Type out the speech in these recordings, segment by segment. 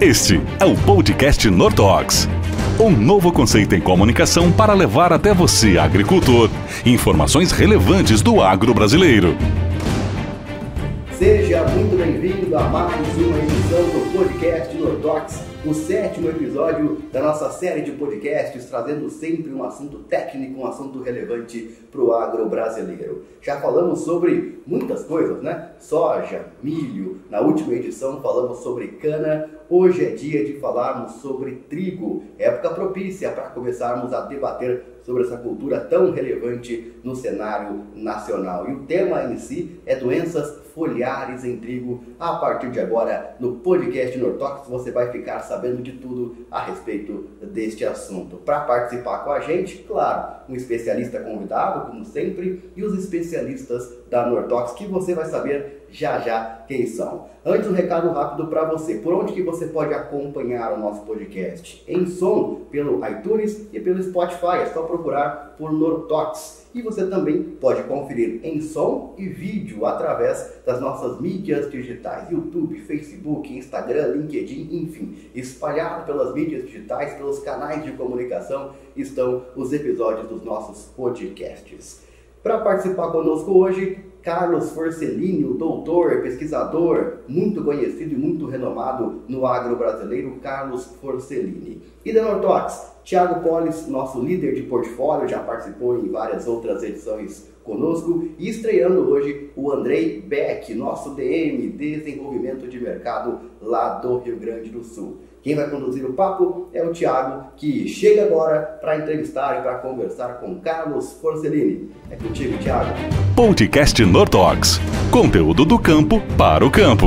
Este é o podcast Nortox. Um novo conceito em comunicação para levar até você, agricultor, informações relevantes do agro brasileiro. Seja muito bem-vindo a mais uma edição do podcast Nortox o sétimo episódio da nossa série de podcasts, trazendo sempre um assunto técnico, um assunto relevante para o agro brasileiro. Já falamos sobre muitas coisas, né? Soja, milho, na última edição falamos sobre cana, hoje é dia de falarmos sobre trigo, época propícia para começarmos a debater sobre essa cultura tão relevante no cenário nacional. E o tema em si é doenças foliares em trigo. A partir de agora, no podcast Nortox, você vai ficar sabendo de tudo a respeito deste assunto. Para participar com a gente, claro, um especialista convidado, como sempre, e os especialistas da Nortox, que você vai saber já já quem são. Antes, um recado rápido para você. Por onde que você pode acompanhar o nosso podcast? Em som, pelo iTunes e pelo Spotify. É só procurar por Nortox. E você também pode conferir em som e vídeo através das nossas mídias digitais, YouTube, Facebook, Instagram, LinkedIn, enfim, espalhado pelas mídias digitais, pelos canais de comunicação, estão os episódios dos nossos podcasts. Para participar conosco hoje, Carlos Forcellini, o doutor, pesquisador, muito conhecido e muito renomado no agro brasileiro, Carlos Forcellini. E da Nortox, Tiago Polis, nosso líder de portfólio, já participou em várias outras edições conosco. E estreando hoje o Andrei Beck, nosso DM, Desenvolvimento de Mercado lá do Rio Grande do Sul. Quem vai conduzir o papo é o Tiago, que chega agora para entrevistar e para conversar com Carlos Forcellini. É contigo, Tiago. Podcast Nortox. Conteúdo do campo para o campo.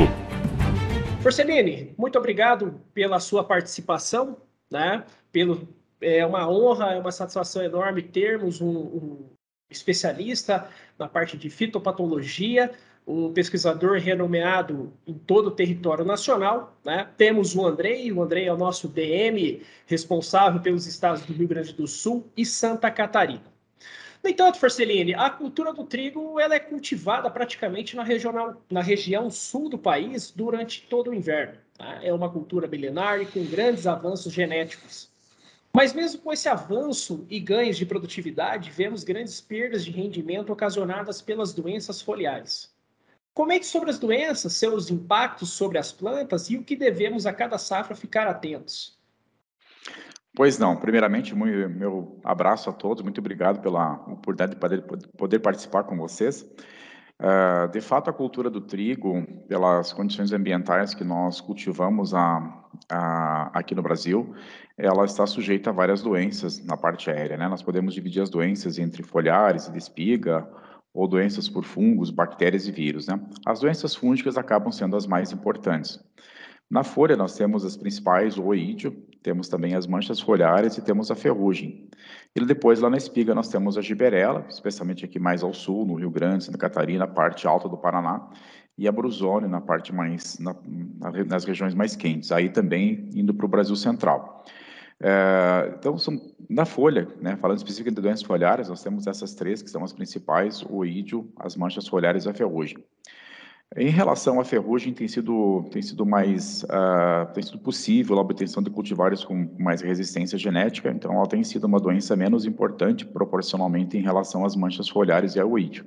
Forcellini, muito obrigado pela sua participação, né? Pelo, é uma honra, é uma satisfação enorme termos um, um especialista na parte de fitopatologia, um pesquisador renomeado em todo o território nacional. Né? Temos o Andrei, o Andrei é o nosso DM responsável pelos estados do Rio Grande do Sul e Santa Catarina. No entanto, Forcellini, a cultura do trigo ela é cultivada praticamente na, regional, na região sul do país durante todo o inverno. Tá? É uma cultura milenar e com grandes avanços genéticos. Mas mesmo com esse avanço e ganhos de produtividade, vemos grandes perdas de rendimento ocasionadas pelas doenças foliares. Comente sobre as doenças, seus impactos sobre as plantas e o que devemos a cada safra ficar atentos. Pois não. Primeiramente, meu abraço a todos. Muito obrigado pela oportunidade de poder, poder participar com vocês. Uh, de fato, a cultura do trigo, pelas condições ambientais que nós cultivamos a, a, aqui no Brasil, ela está sujeita a várias doenças na parte aérea. Né? Nós podemos dividir as doenças entre foliares e de espiga, ou doenças por fungos, bactérias e vírus. Né? As doenças fúngicas acabam sendo as mais importantes. Na folha, nós temos as principais, o oídio, temos também as manchas foliares e temos a ferrugem. E depois, lá na espiga, nós temos a giberela, especialmente aqui mais ao sul, no Rio Grande, Santa Catarina, parte alta do Paraná, e a brusone na parte mais, na, nas regiões mais quentes, aí também indo para o Brasil Central. É, então, são, na folha, né, falando especificamente de doenças foliares, nós temos essas três que são as principais, o ídio, as manchas foliares e a ferrugem. Em relação à ferrugem, tem sido, tem sido mais uh, tem sido possível a obtenção de cultivares com mais resistência genética, então ela tem sido uma doença menos importante proporcionalmente em relação às manchas foliares e ao ídio.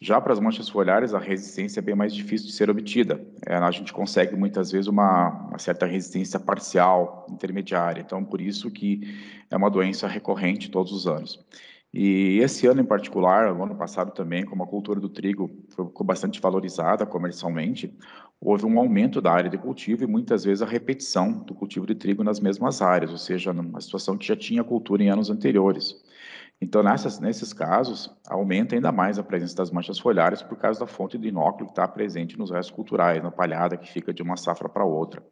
Já para as manchas foliares, a resistência é bem mais difícil de ser obtida. É, a gente consegue muitas vezes uma, uma, certa resistência parcial, intermediária. Então, por isso que é uma doença recorrente todos os anos. E esse ano em particular, o ano passado também, como a cultura do trigo ficou bastante valorizada comercialmente, houve um aumento da área de cultivo e muitas vezes a repetição do cultivo de trigo nas mesmas áreas, ou seja, numa situação que já tinha cultura em anos anteriores. Então, nessas, nesses casos, aumenta ainda mais a presença das manchas foliares por causa da fonte de inóculo que está presente nos restos culturais, na palhada que fica de uma safra para outra.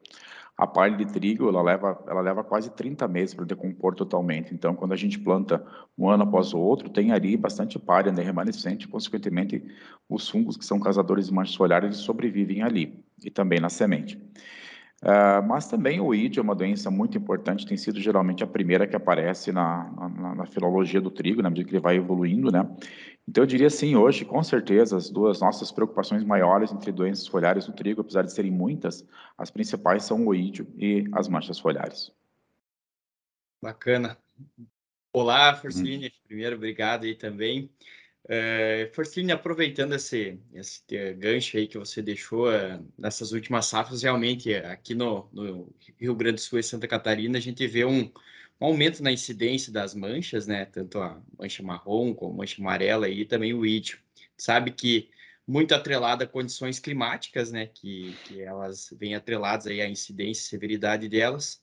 A palha de trigo, ela leva, ela leva quase 30 meses para decompor totalmente. Então, quando a gente planta um ano após o outro, tem ali bastante palha né, remanescente, consequentemente, os fungos que são causadores de manchas foliares sobrevivem ali, e também na semente. Uh, mas também o ID é uma doença muito importante, tem sido geralmente a primeira que aparece na, na, na, filologia do trigo, na medida que ele vai evoluindo, né? Então, eu diria sim, hoje, com certeza, as duas nossas preocupações maiores entre doenças foliares no trigo, apesar de serem muitas, as principais são o oídio e as manchas foliares. Bacana. Olá, Forcine. Hum. Primeiro, obrigado aí também. Forcine, aproveitando esse, esse gancho aí que você deixou uh, nessas últimas safras, realmente aqui no, no, Rio Grande do Sul e Santa Catarina, a gente vê um, um aumento na incidência das manchas, né? Tanto a mancha marrom como a mancha amarela e também o ídio. Sabe que muito atrelada a condições climáticas, né? Que, que elas vêm atreladas aí à incidência e severidade delas.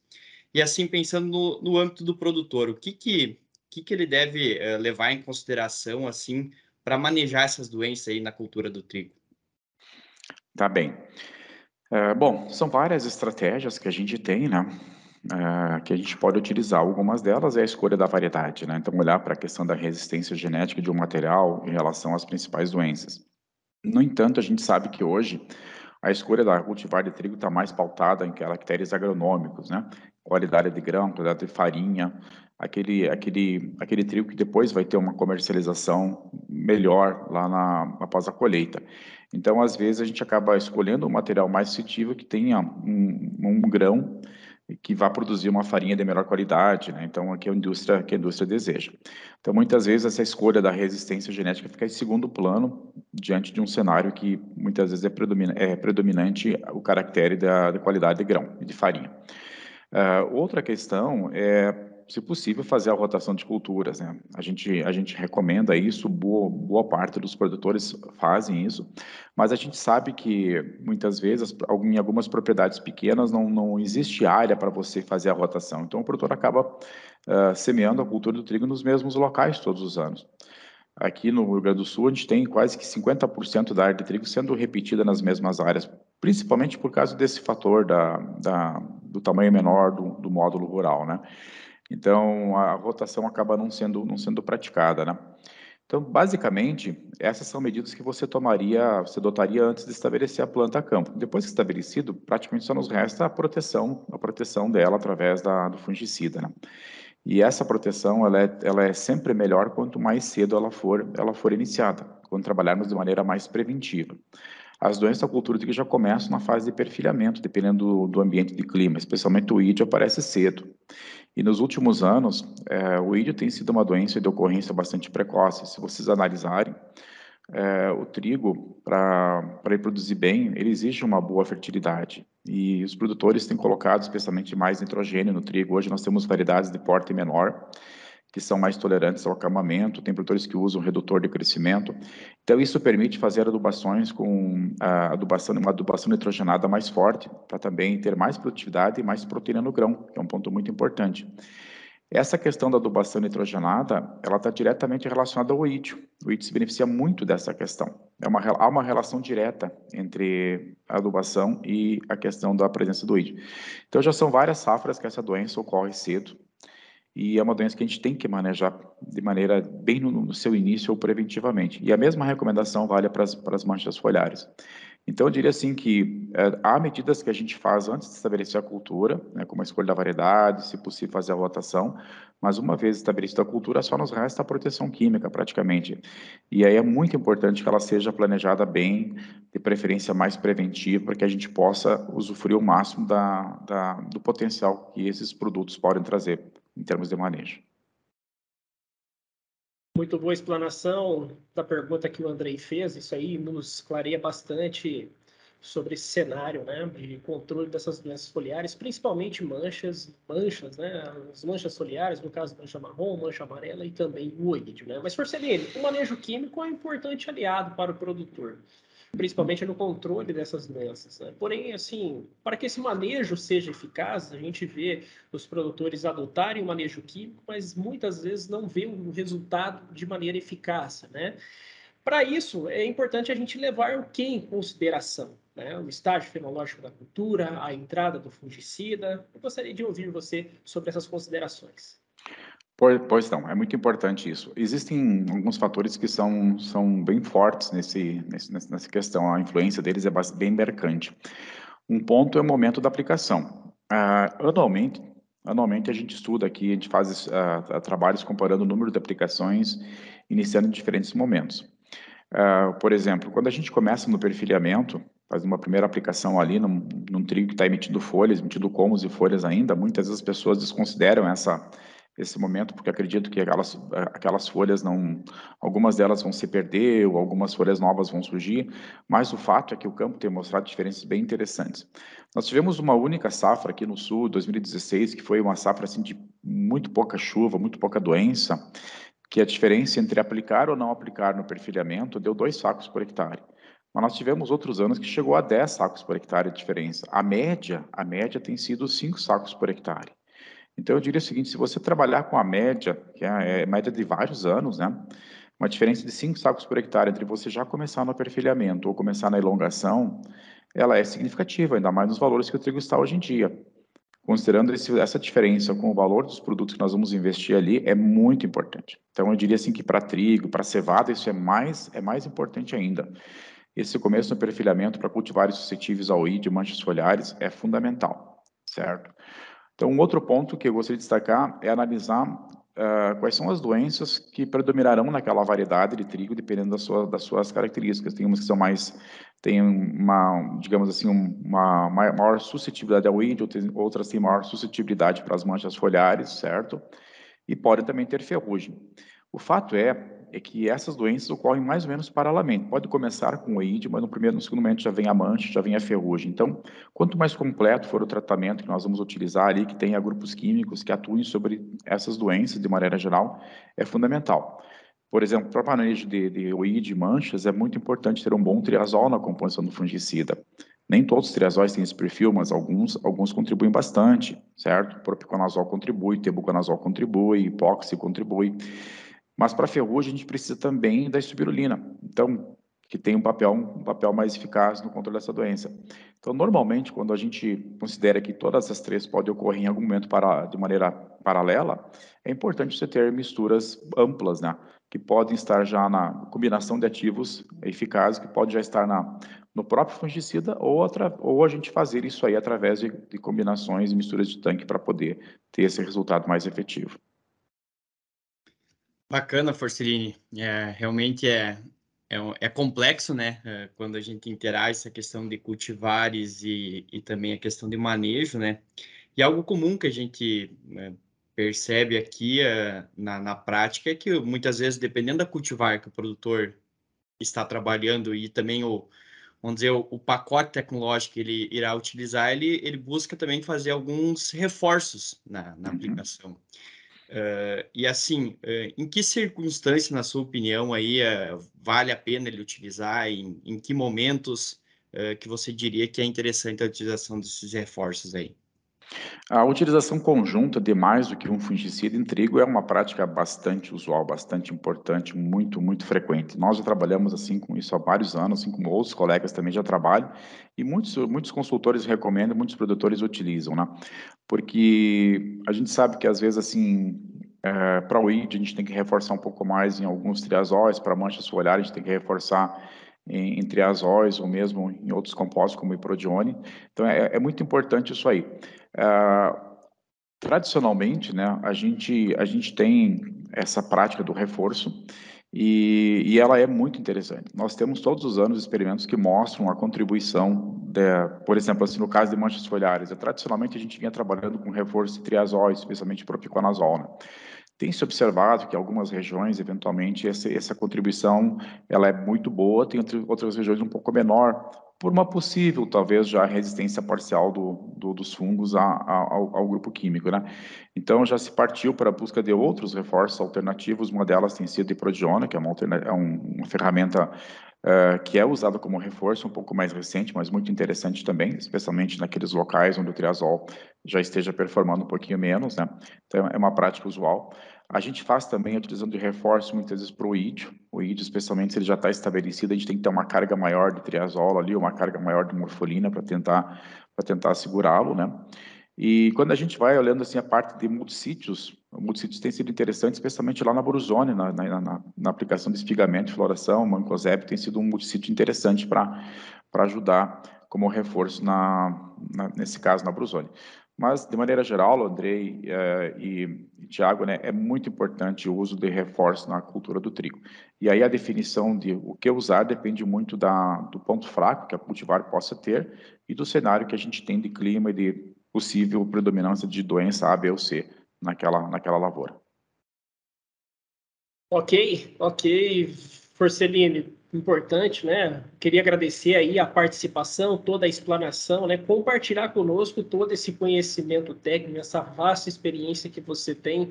E assim, pensando no, no âmbito do produtor, o que que, que, que ele deve uh, levar em consideração, assim, para manejar essas doenças aí na cultura do trigo? Tá bem. Uh, bom, são várias estratégias que a gente tem, né? uh, que a gente pode utilizar. Algumas delas é a escolha da variedade, né? Então, olhar para a questão da resistência genética de um material em relação às principais doenças. No entanto, a gente sabe que hoje a escolha da cultivar de trigo está mais pautada em caracteres agronômicos, né? Qualidade de grão, qualidade de farinha, aquele, aquele, aquele trigo que depois vai ter uma comercialização melhor lá na, após a colheita. Então, às vezes, a gente acaba escolhendo um material mais nutritivo que tenha um, um grão que vá produzir uma farinha de melhor qualidade, né? Então, é a indústria que a indústria deseja. Então, muitas vezes essa escolha da resistência genética fica em segundo plano diante de um cenário que muitas vezes é, predomina, é predominante o caractere da, da, qualidade de grão e de farinha. Uh, outra questão é se possível, fazer a rotação de culturas. Né? A, gente, a gente recomenda isso, boa, boa parte dos produtores fazem isso, mas a gente sabe que muitas vezes, em algumas propriedades pequenas, não, não existe área para você fazer a rotação. Então, o produtor acaba uh, semeando a cultura do trigo nos mesmos locais todos os anos. Aqui no Rio Grande do Sul, a gente tem quase que 50% da área de trigo sendo repetida nas mesmas áreas, principalmente por causa desse fator da, da do tamanho menor do, do módulo rural, né? Então, a rotação acaba não sendo, não sendo praticada, né? Então, basicamente, essas são medidas que você tomaria, você adotaria antes de estabelecer a planta a campo. Depois que estabelecido, praticamente só nos resta a proteção, a proteção dela através da, do fungicida, né? E essa proteção, ela é, ela é sempre melhor quanto mais cedo ela for, ela for iniciada, quando trabalharmos de maneira mais preventiva. As doenças da cultura que já começam na fase de perfilhamento, dependendo do, do ambiente de clima, especialmente o ídio aparece cedo. E nos últimos anos, é, o ídio tem sido uma doença de ocorrência bastante precoce. Se vocês analisarem, é, o trigo, para ele produzir bem, ele exige uma boa fertilidade. E os produtores têm colocado especialmente mais nitrogênio no trigo. Hoje nós temos variedades de porte menor, que são mais tolerantes ao acamamento, tem produtores que usam redutor de crescimento. Então, isso permite fazer adubações com a adubação, uma adubação nitrogenada mais forte, para também ter mais produtividade e mais proteína no grão, que é um ponto muito importante. Essa questão da adubação nitrogenada, ela está diretamente relacionada ao oídio. O oídio se beneficia muito dessa questão. É uma, há uma relação direta entre a adubação e a questão da presença do oídio. Então, já são várias safras que essa doença ocorre cedo e é uma doença que a gente tem que manejar de maneira bem no, no seu início ou preventivamente. E a mesma recomendação vale para as, manchas foliares. Então, eu diria assim que é, há medidas que a gente faz antes de estabelecer a cultura, né, como a escolha da variedade, se possível fazer a rotação, mas uma vez estabelecida a cultura, só nos resta a proteção química, praticamente. E aí é muito importante que ela seja planejada bem, de preferência mais preventiva, para que a gente possa usufruir o máximo da, da, do potencial que esses produtos podem trazer em termos de manejo. Muito boa explanação da pergunta que o Andrei fez. Isso aí nos clareia bastante sobre esse cenário, né, de controle dessas doenças foliares, principalmente manchas, manchas, né, as manchas foliares, no caso mancha marrom, mancha amarela e também o oídio, né. Mas, Forcelini, o manejo químico é um importante aliado para o produtor principalmente no controle dessas doenças. Né? Porém, assim, para que esse manejo seja eficaz, a gente vê os produtores adotarem o manejo químico, mas muitas vezes não vê o resultado de maneira eficaz, né? Para isso, é importante a gente levar o que em consideração? Né? O estágio fenológico da cultura, a entrada do fungicida. Eu gostaria de ouvir você sobre essas considerações. Pois não, é muito importante isso. Existem alguns fatores que são, são bem fortes nesse, nesse, nessa questão, a influência deles é bem mercante. Um ponto é o momento da aplicação. Uh, anualmente, Anualmente a gente estuda aqui, a gente faz uh, trabalhos comparando o número de aplicações, iniciando em diferentes momentos. Uh, por exemplo, quando a gente começa no perfilhamento, faz uma primeira aplicação ali num, num trigo que está emitindo folhas, emitindo comos e folhas ainda, muitas vezes as pessoas desconsideram essa esse momento, porque acredito que aquelas, aquelas folhas não, algumas delas vão se perder, ou algumas folhas novas vão surgir, mas o fato é que o campo tem mostrado diferenças bem interessantes. Nós tivemos uma única safra aqui no sul, 2016, que foi uma safra assim, de muito pouca chuva, muito pouca doença, que a diferença entre aplicar ou não aplicar no perfilhamento deu dois sacos por hectare. Mas nós tivemos outros anos que chegou a 10 sacos por hectare de diferença. A média, a média tem sido 5 sacos por hectare. Então, eu diria o seguinte: se você trabalhar com a média, que é a é média de vários anos, né? Uma diferença de 5 sacos por hectare entre você já começar no perfilhamento ou começar na elongação, ela é significativa, ainda mais nos valores que o trigo está hoje em dia. Considerando esse, essa diferença com o valor dos produtos que nós vamos investir ali, é muito importante. Então, eu diria assim que para trigo, para cevada, isso é mais, é mais importante ainda. Esse começo no perfilhamento para cultivares suscetíveis ao I de manchas foliares é fundamental, certo? Então, um outro ponto que eu gostaria de destacar é analisar uh, quais são as doenças que predominarão naquela variedade de trigo, dependendo das, sua, das suas características. Tem umas que são mais, têm uma, digamos assim, uma maior suscetibilidade ao índio, outras têm maior suscetibilidade para as manchas foliares, certo? E podem também ter ferrugem. O fato é é que essas doenças ocorrem mais ou menos paralelamente. Pode começar com o AIDS, mas no primeiro, no segundo momento já vem a mancha, já vem a ferrugem. Então, quanto mais completo for o tratamento que nós vamos utilizar ali, que tenha grupos químicos que atuem sobre essas doenças de maneira geral, é fundamental. Por exemplo, para manejo de, de OID e manchas, é muito importante ter um bom triazol na composição do fungicida. Nem todos os triazóis têm esse perfil, mas alguns, alguns contribuem bastante, certo? Propiconazol contribui, tebuconazol contribui, hipóxi contribui. Mas para ferrugem a gente precisa também da espirulina, então que tem um papel um papel mais eficaz no controle dessa doença. Então normalmente quando a gente considera que todas as três podem ocorrer em algum momento para, de maneira paralela, é importante você ter misturas amplas, né? Que podem estar já na combinação de ativos eficazes, que pode já estar na, no próprio fungicida ou, outra, ou a gente fazer isso aí através de, de combinações e misturas de tanque para poder ter esse resultado mais efetivo. Bacana, Forcellini. É, realmente é, é, é, complexo, né? É, quando a gente interage essa questão de cultivares e, e também a questão de manejo, né? E algo comum que a gente é, percebe aqui é, na, na prática é que muitas vezes, dependendo da cultivar que o produtor está trabalhando e também o, vamos dizer, o, o, pacote tecnológico que ele irá utilizar, ele, ele busca também fazer alguns reforços na, na uhum. aplicação. Uh, e assim, uh, em que circunstância, na sua opinião, aí uh, vale a pena ele utilizar? Em, em que momentos que você diria que é interessante a utilização desses reforços aí? A utilização conjunta de mais do que um fungicida em trigo é uma prática bastante usual, bastante importante, muito, muito frequente. Nós já trabalhamos assim com isso há vários anos, assim como outros colegas também já trabalham, e muitos, muitos consultores recomendam, muitos produtores utilizam, né? Porque a gente sabe que às vezes assim, é, para o ID a gente tem que reforçar um pouco mais em alguns triazóis, para manchas foliares a gente tem que reforçar em, em triazóis ou mesmo em outros compostos como iprodione. Então é, é muito importante isso aí. Uh, tradicionalmente, né, a gente, a gente tem essa prática do reforço e, e, ela é muito interessante. Nós temos todos os anos experimentos que mostram a contribuição, de, por exemplo, assim, no caso de manchas foliares. Tradicionalmente, a gente vinha trabalhando com reforço de triazol, especialmente propiconazol. Né? Tem se observado que algumas regiões, eventualmente, essa, essa contribuição ela é muito boa, tem outras regiões um pouco menor, por uma possível, talvez, já resistência parcial do, do dos fungos a, a, ao, ao, grupo químico, né? Então, já se partiu para a busca de outros reforços alternativos, uma delas tem sido a prodiona, que é uma, é uma ferramenta uh, que é usada como reforço, um pouco mais recente, mas muito interessante também, especialmente naqueles locais onde o triazol já esteja performando um pouquinho menos, né? Então, é uma prática usual. A gente faz também utilizando de reforço muitas vezes para o ídio. O ídio, especialmente se ele já está estabelecido, a gente tem que ter uma carga maior de triazol ali, uma carga maior de morfolina para tentar para tentar segurá-lo, né? E quando a gente vai olhando assim a parte de multissítios, multissítios tem sido interessante, especialmente lá na Boruzone, na, na, na, na aplicação de espigamento, floração, mancozeb, tem sido um multissítio interessante para ajudar como reforço na, nesse caso na Brusone. Mas, de maneira geral, Andrei eh, e, e Tiago, né, é muito importante o uso de reforço na cultura do trigo. E aí a definição de o que usar depende muito da, do ponto fraco que a cultivar possa ter e do cenário que a gente tem de clima e de possível predominância de doença A, B ou C naquela, naquela lavoura. Ok, ok, Forcelini, importante, né? Queria agradecer aí a participação, toda a explanação, né? Compartilhar conosco todo esse conhecimento técnico, essa vasta experiência que você tem,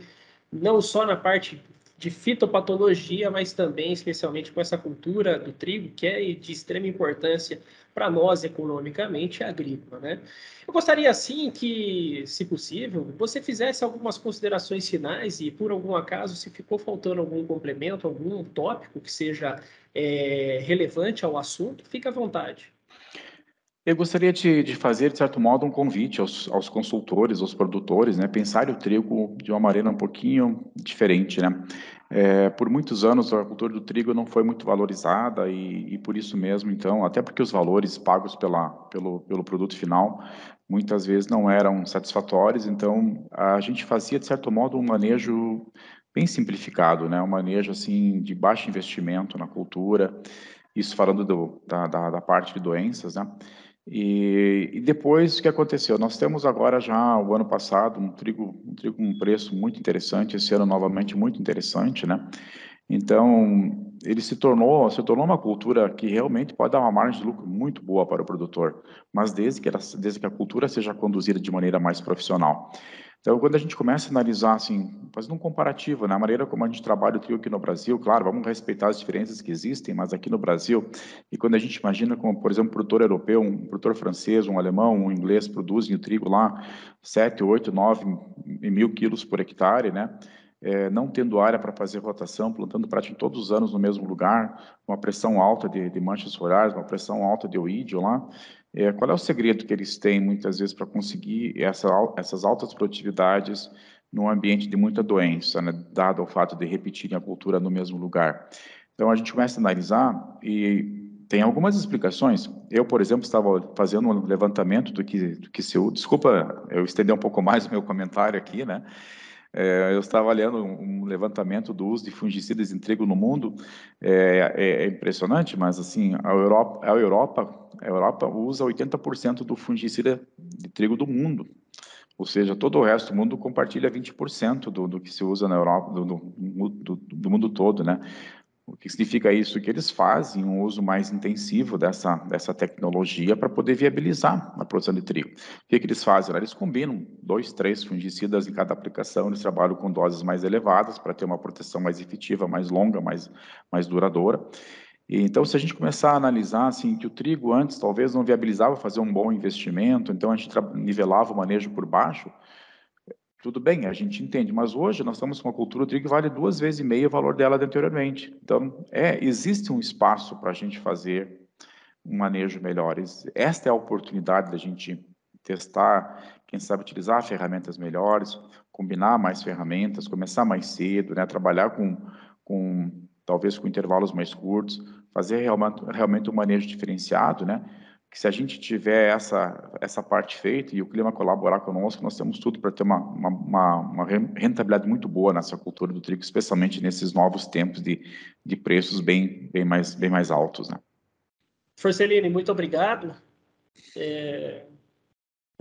não só na parte de fitopatologia, mas também especialmente com essa cultura do trigo, que é de extrema importância para nós economicamente agrícola, né? Eu gostaria assim que, se possível, você fizesse algumas considerações finais e por algum acaso se ficou faltando algum complemento, algum tópico que seja é, relevante ao assunto, fique à vontade. Eu gostaria de, de, fazer, de certo modo, um convite aos, aos, consultores, aos produtores, né, pensar o trigo de uma maneira um pouquinho diferente, né. É, por muitos anos a cultura do trigo não foi muito valorizada e, e, por isso mesmo, então, até porque os valores pagos pela, pelo, pelo produto final muitas vezes não eram satisfatórios, então a gente fazia, de certo modo, um manejo bem simplificado, né, um manejo assim de baixo investimento na cultura, isso falando do, da, da, da parte de doenças, né, e, e, depois o que aconteceu? Nós temos agora já o ano passado um trigo, um trigo com um preço muito interessante, esse ano novamente muito interessante, né? Então ele se tornou se tornou uma cultura que realmente pode dar uma margem de lucro muito boa para o produtor, mas desde que ela, desde que a cultura seja conduzida de maneira mais profissional. Então, quando a gente começa a analisar, assim, fazendo um comparativo, na né, maneira como a gente trabalha o trio aqui no Brasil, claro, vamos respeitar as diferenças que existem, mas aqui no Brasil, e quando a gente imagina como, por exemplo, um produtor europeu, um produtor francês, um alemão, um inglês produzem o trigo lá 7, 8, 9 mil quilos por hectare, né? É, não tendo área para fazer rotação, plantando praticamente todos os anos no mesmo lugar, uma pressão alta de, de manchas florais, uma pressão alta de oídio lá, é, qual é o segredo que eles têm, muitas vezes, para conseguir essa, essas altas produtividades num ambiente de muita doença, né, dado o fato de repetirem a cultura no mesmo lugar? Então, a gente começa a analisar e tem algumas explicações. Eu, por exemplo, estava fazendo um levantamento do que, do que se... Desculpa, eu estender um pouco mais o meu comentário aqui, né? É, eu estava lendo um levantamento do uso de fungicidas em trigo no mundo, é, é, é impressionante, mas assim, a Europa, a Europa, a Europa usa 80% do fungicida de trigo do mundo, ou seja, todo o resto do mundo compartilha 20% do, do que se usa na Europa, do, do, do mundo todo, né? O que significa isso? Que eles fazem um uso mais intensivo dessa, dessa tecnologia para poder viabilizar a produção de trigo. O que, que eles fazem? Eles combinam dois, três fungicidas em cada aplicação, eles trabalham com doses mais elevadas para ter uma proteção mais efetiva, mais longa, mais, mais duradoura. Então, se a gente começar a analisar assim, que o trigo antes talvez não viabilizava fazer um bom investimento, então a gente nivelava o manejo por baixo, tudo bem, a gente entende, mas hoje nós estamos com uma cultura que vale duas vezes e meia o valor dela de anteriormente. Então, é, existe um espaço para a gente fazer um manejo melhor. Esta é a oportunidade da gente testar, quem sabe utilizar ferramentas melhores, combinar mais ferramentas, começar mais cedo, né, trabalhar com, com talvez com intervalos mais curtos, fazer realmente, realmente um manejo diferenciado, né? Que se a gente tiver essa, essa parte feita e o clima colaborar conosco, nós temos tudo para ter uma, uma, uma, rentabilidade muito boa nessa cultura do trigo, especialmente nesses novos tempos de, de preços bem, bem, mais, bem mais altos. Né? Forcelini, muito obrigado. É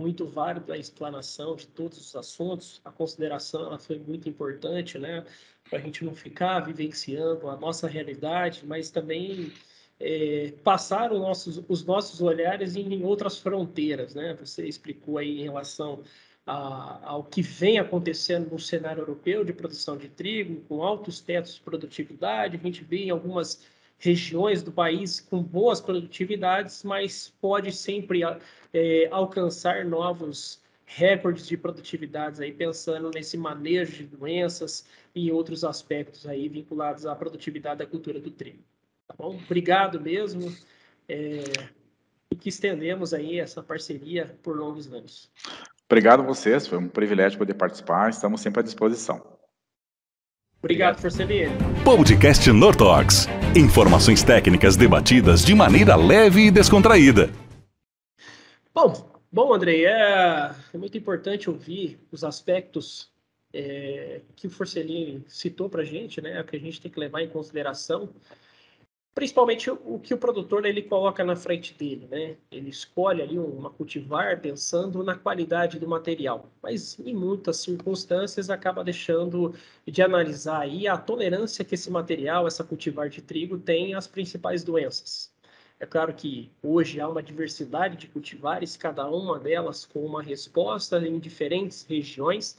muito válido a explanação de todos os assuntos. A consideração ela foi muito importante, né? Para a gente não ficar vivenciando a nossa realidade, mas também é, passar nossos, os nossos olhares em, em, outras fronteiras, né? Você explicou aí em relação a, ao que vem acontecendo no cenário europeu de produção de trigo, com altos tetos de produtividade, a gente vê em algumas regiões do país com boas produtividades, mas pode sempre é, alcançar novos recordes de produtividades aí pensando nesse manejo de doenças e outros aspectos aí vinculados à produtividade da cultura do trigo. Bom? Obrigado mesmo. É, e que estendemos aí essa parceria por longos anos. Obrigado a vocês, foi um privilégio poder participar, estamos sempre à disposição. Obrigado. Forcelino. Podcast Nortox. Informações técnicas debatidas de maneira leve e descontraída. Bom, bom, Andrei, é, é muito importante ouvir os aspectos é, que o Forcellini citou para a gente, né, que a gente tem que levar em consideração, principalmente o, que o produtor ele coloca na frente dele, né? Ele escolhe ali uma cultivar pensando na qualidade do material, mas em muitas circunstâncias acaba deixando de analisar aí a tolerância que esse material, essa cultivar de trigo tem às principais doenças. É claro que hoje há uma diversidade de cultivares, cada uma delas com uma resposta em diferentes regiões,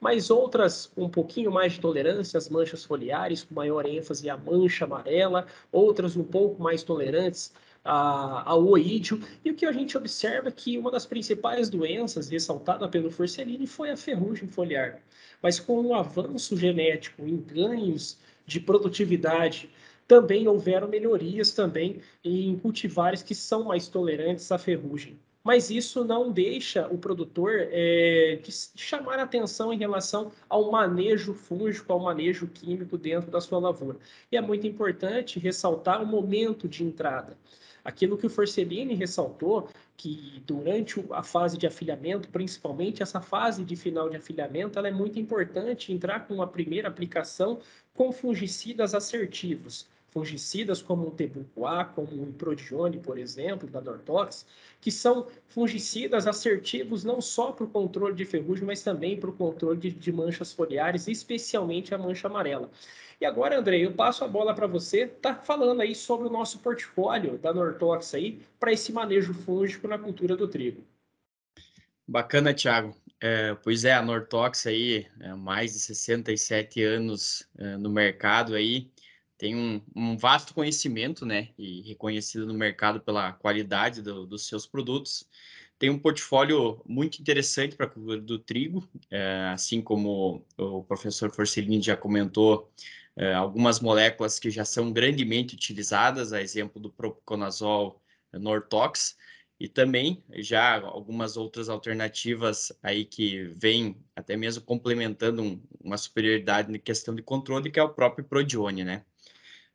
mas outras um pouquinho mais de tolerância às manchas foliares, com maior ênfase à mancha amarela, outras um pouco mais tolerantes ao oídio. E o que a gente observa é que uma das principais doenças ressaltada pelo Forcellini foi a ferrugem foliar. Mas com o avanço genético em ganhos de produtividade, também houveram melhorias também em cultivares que são mais tolerantes à ferrugem mas isso não deixa o produtor é, de chamar atenção em relação ao manejo fúngico, ao manejo químico dentro da sua lavoura. E é muito importante ressaltar o momento de entrada. Aquilo que o Forcellini ressaltou, que durante a fase de afilhamento, principalmente essa fase de final de afilhamento, ela é muito importante entrar com uma primeira aplicação com fungicidas assertivos fungicidas como o Tebuquá, como o Prodione, por exemplo, da Dortox, que são fungicidas assertivos não só para o controle de ferrugem, mas também para o controle de, de, manchas foliares, especialmente a mancha amarela. E agora, André, eu passo a bola para você, tá falando aí sobre o nosso portfólio da Nortox aí para esse manejo fúngico na cultura do trigo. Bacana, Thiago. É, pois é, a Nortox aí, é, mais de 67 anos é, no mercado aí, tem um, um, vasto conhecimento, né, e reconhecido no mercado pela qualidade do, dos seus produtos. Tem um portfólio muito interessante para a cultura do trigo, é, assim como o professor Forcellini já comentou, é, algumas moléculas que já são grandemente utilizadas, a exemplo do propiconazol Nortox, e também já algumas outras alternativas aí que vêm até mesmo complementando um, uma superioridade na questão de controle, que é o próprio Prodione, né?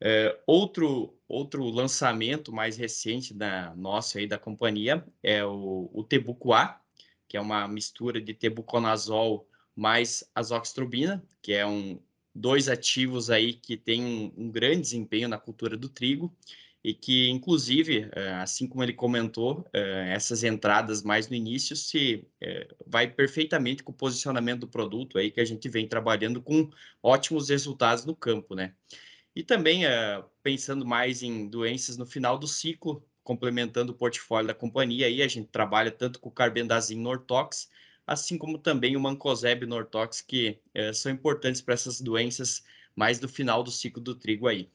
É, outro, outro lançamento mais recente da nossa aí da companhia é o, o Tebucuá, que é uma mistura de tebuconazol mais azoxtrobina, que é um dois ativos aí que tem um, um grande desempenho na cultura do trigo e que, inclusive, é, assim como ele comentou, é, essas entradas mais no início se é, vai perfeitamente com o posicionamento do produto aí que a gente vem trabalhando com ótimos resultados no campo, né? E também uh, pensando mais em doenças no final do ciclo, complementando o portfólio da companhia, aí a gente trabalha tanto com o carbendazim Nortox, assim como também o mancozeb Nortox, que uh, são importantes para essas doenças mais do final do ciclo do trigo aí.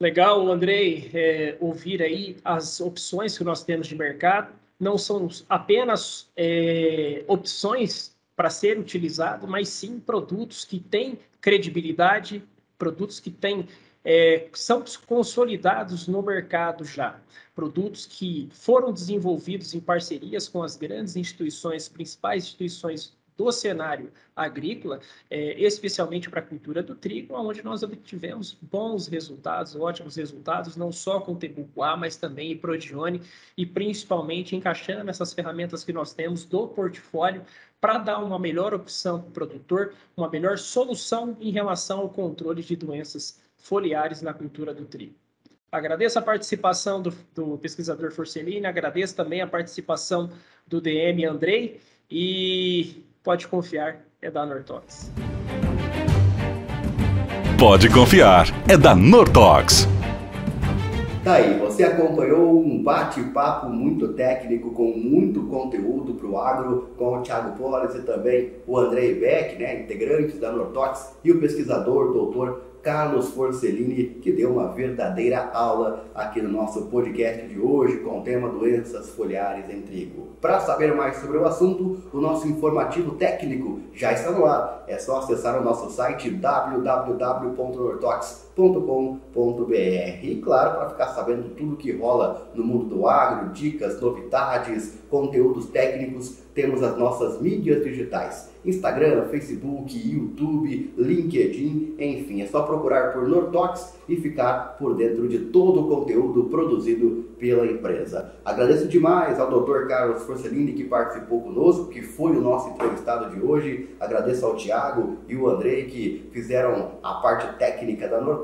Legal, Andrei, é, ouvir aí as opções que nós temos de mercado. Não são apenas é, opções para ser utilizado, mas sim produtos que têm credibilidade, produtos que têm é, são consolidados no mercado já, produtos que foram desenvolvidos em parcerias com as grandes instituições, principais instituições do cenário agrícola, é, especialmente para a cultura do trigo, onde nós obtivemos bons resultados, ótimos resultados, não só com o mas também em Prodione, e principalmente encaixando essas ferramentas que nós temos do portfólio para dar uma melhor opção para o produtor, uma melhor solução em relação ao controle de doenças foliares na cultura do trigo. Agradeço a participação do, do pesquisador Forcellini, agradeço também a participação do DM Andrei e pode confiar, é da Nortox. Pode confiar, é da Nortox. Tá aí, você acompanhou um bate-papo muito técnico, com muito conteúdo para o agro, com o Thiago Polis e também o André Beck, né, integrantes da Nortox, e o pesquisador, doutor Carlos Forcellini, que deu uma verdadeira aula aqui no nosso podcast de hoje com o tema doenças foliares em trigo. Para saber mais sobre o assunto, o nosso informativo técnico já está no ar. É só acessar o nosso site www.nortox.com.br e claro, para ficar sabendo tudo que rola no mundo do agro, dicas, novidades, conteúdos técnicos, temos as nossas mídias digitais: Instagram, Facebook, YouTube, LinkedIn, enfim, é só procurar por Nortox e ficar por dentro de todo o conteúdo produzido pela empresa. Agradeço demais ao Dr. Carlos Forcellini que participou conosco, que foi o nosso entrevistado de hoje. Agradeço ao Tiago e o Andrei que fizeram a parte técnica da Nortox.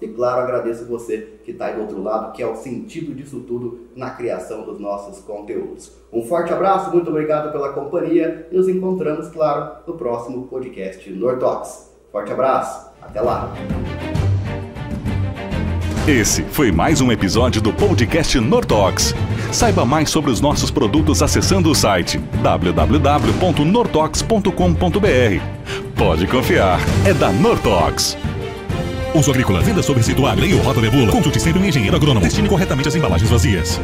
E claro, agradeço você que está aí do outro lado, que é o sentido disso tudo na criação dos nossos conteúdos. Um forte abraço, muito obrigado pela companhia e nos encontramos, claro, no próximo podcast Nortox. Forte abraço, até lá! Esse foi mais um episódio do podcast Nortox. Saiba mais sobre os nossos produtos acessando o site www.nortox.com.br. Pode confiar, é da Nortox. Uso agrícola, venda sobre receituário, lei ou rota de bula. Consulte sempre um engenheiro agrônomo. Destine corretamente as embalagens vazias.